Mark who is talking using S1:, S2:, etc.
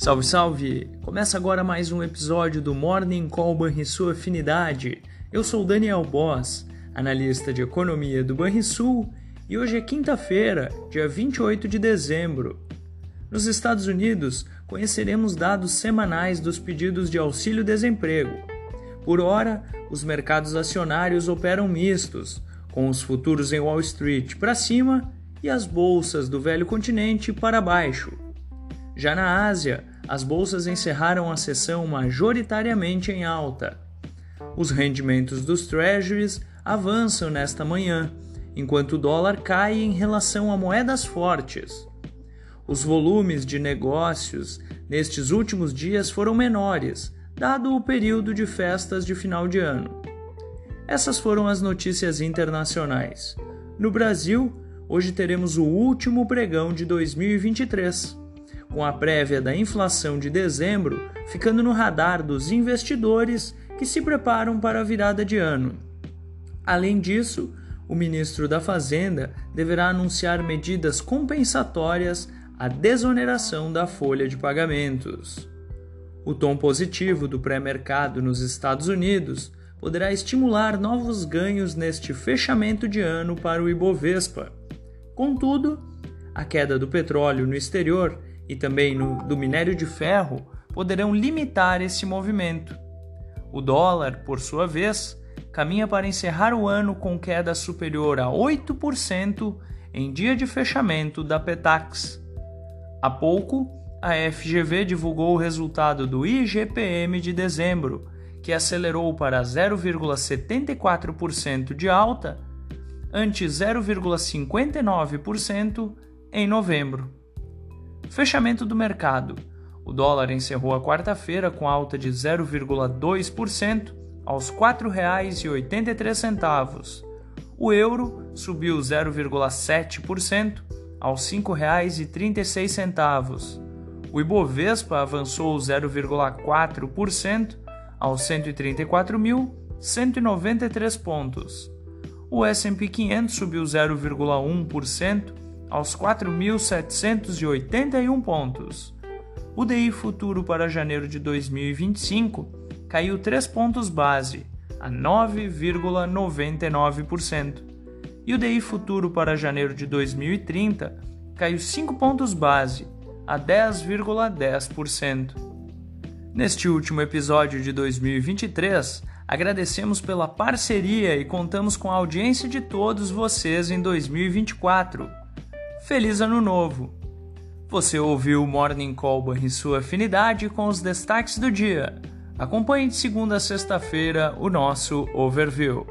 S1: Salve, salve! Começa agora mais um episódio do Morning Call Sua Afinidade. Eu sou Daniel Boss, analista de economia do Banrisul, e hoje é quinta-feira, dia 28 de dezembro. Nos Estados Unidos, conheceremos dados semanais dos pedidos de auxílio-desemprego. Por hora, os mercados acionários operam mistos, com os futuros em Wall Street para cima e as bolsas do velho continente para baixo. Já na Ásia, as bolsas encerraram a sessão majoritariamente em alta. Os rendimentos dos treasuries avançam nesta manhã, enquanto o dólar cai em relação a moedas fortes. Os volumes de negócios nestes últimos dias foram menores, dado o período de festas de final de ano. Essas foram as notícias internacionais. No Brasil, hoje teremos o último pregão de 2023 com a prévia da inflação de dezembro ficando no radar dos investidores que se preparam para a virada de ano. Além disso, o ministro da Fazenda deverá anunciar medidas compensatórias à desoneração da folha de pagamentos. O tom positivo do pré-mercado nos Estados Unidos poderá estimular novos ganhos neste fechamento de ano para o Ibovespa. Contudo, a queda do petróleo no exterior e também no, do minério de ferro poderão limitar esse movimento. O dólar, por sua vez, caminha para encerrar o ano com queda superior a 8% em dia de fechamento da Petax. Há pouco, a FGV divulgou o resultado do IGPM de dezembro, que acelerou para 0,74% de alta, ante 0,59% em novembro. Fechamento do mercado. O dólar encerrou a quarta-feira com alta de 0,2% aos R$ 4,83. O euro subiu 0,7% aos R$ 5,36. O Ibovespa avançou 0,4% aos 134.193 pontos. O S&P 500 subiu 0,1% aos 4.781 pontos. O DI futuro para janeiro de 2025 caiu 3 pontos base, a 9,99%. E o DI futuro para janeiro de 2030 caiu 5 pontos base, a 10,10%. Neste último episódio de 2023, agradecemos pela parceria e contamos com a audiência de todos vocês em 2024. Feliz Ano Novo! Você ouviu o Morning Call em sua afinidade com os destaques do dia. Acompanhe de segunda a sexta-feira o nosso overview.